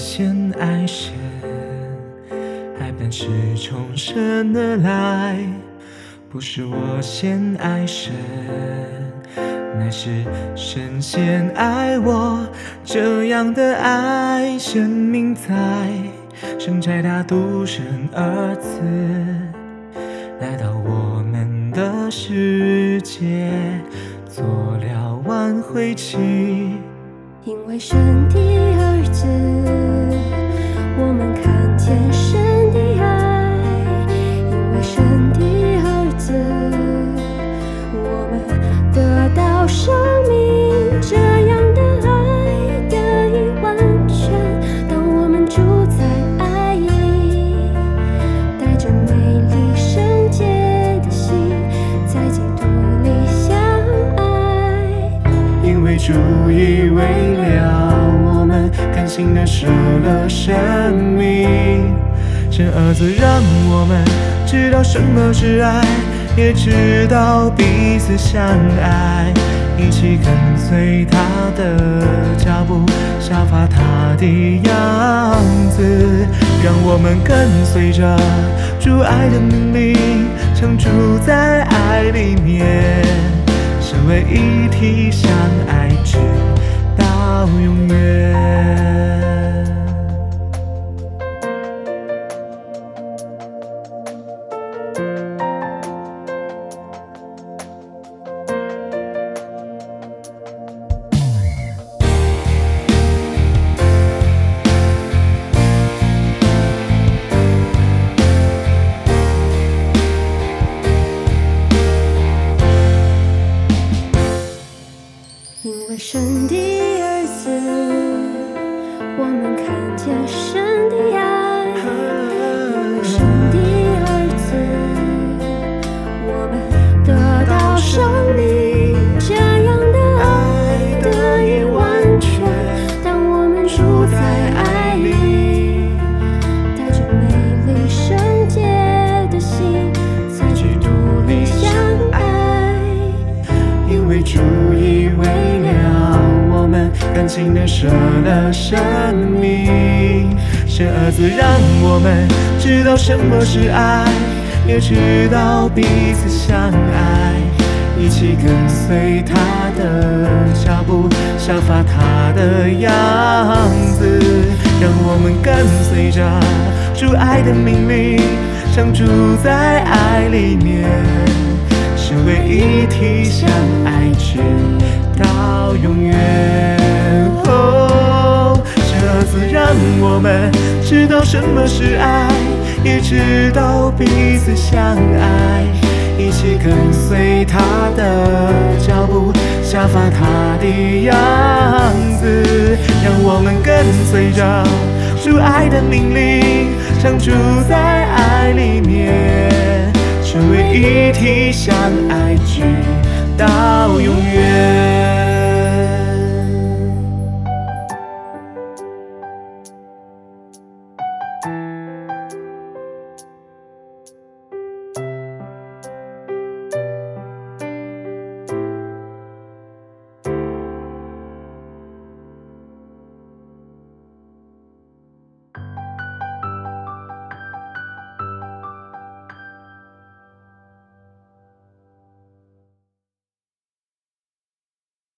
先爱神，爱本是从神而来，不是我先爱神，乃是神先爱我。这样的爱，生命在生在他独生儿子来到我们的世界，做了挽回期。因为神的主已为了我们，甘心的舍了生命。这儿子让我们知道什么是爱，也知道彼此相爱，一起跟随他的脚步，效法他的样子。让我们跟随着主爱的命令，常住在爱里面。成为一体，相爱直到永远。的儿子，我们看见神的爱；因为神的们，甘心的舍了生命。神儿子让我们知道什么是爱，也知道彼此相爱，一起跟随他的脚步，效法他的样子。让我们跟随着主爱的命令，常住在爱里面。成为一体，相爱直到永远。哦，这次让我们知道什么是爱，也知道彼此相爱，一起跟随他的脚步，效法他的样子。让我们跟随着主爱的命令，常住在爱里面。一体，相爱直到永远。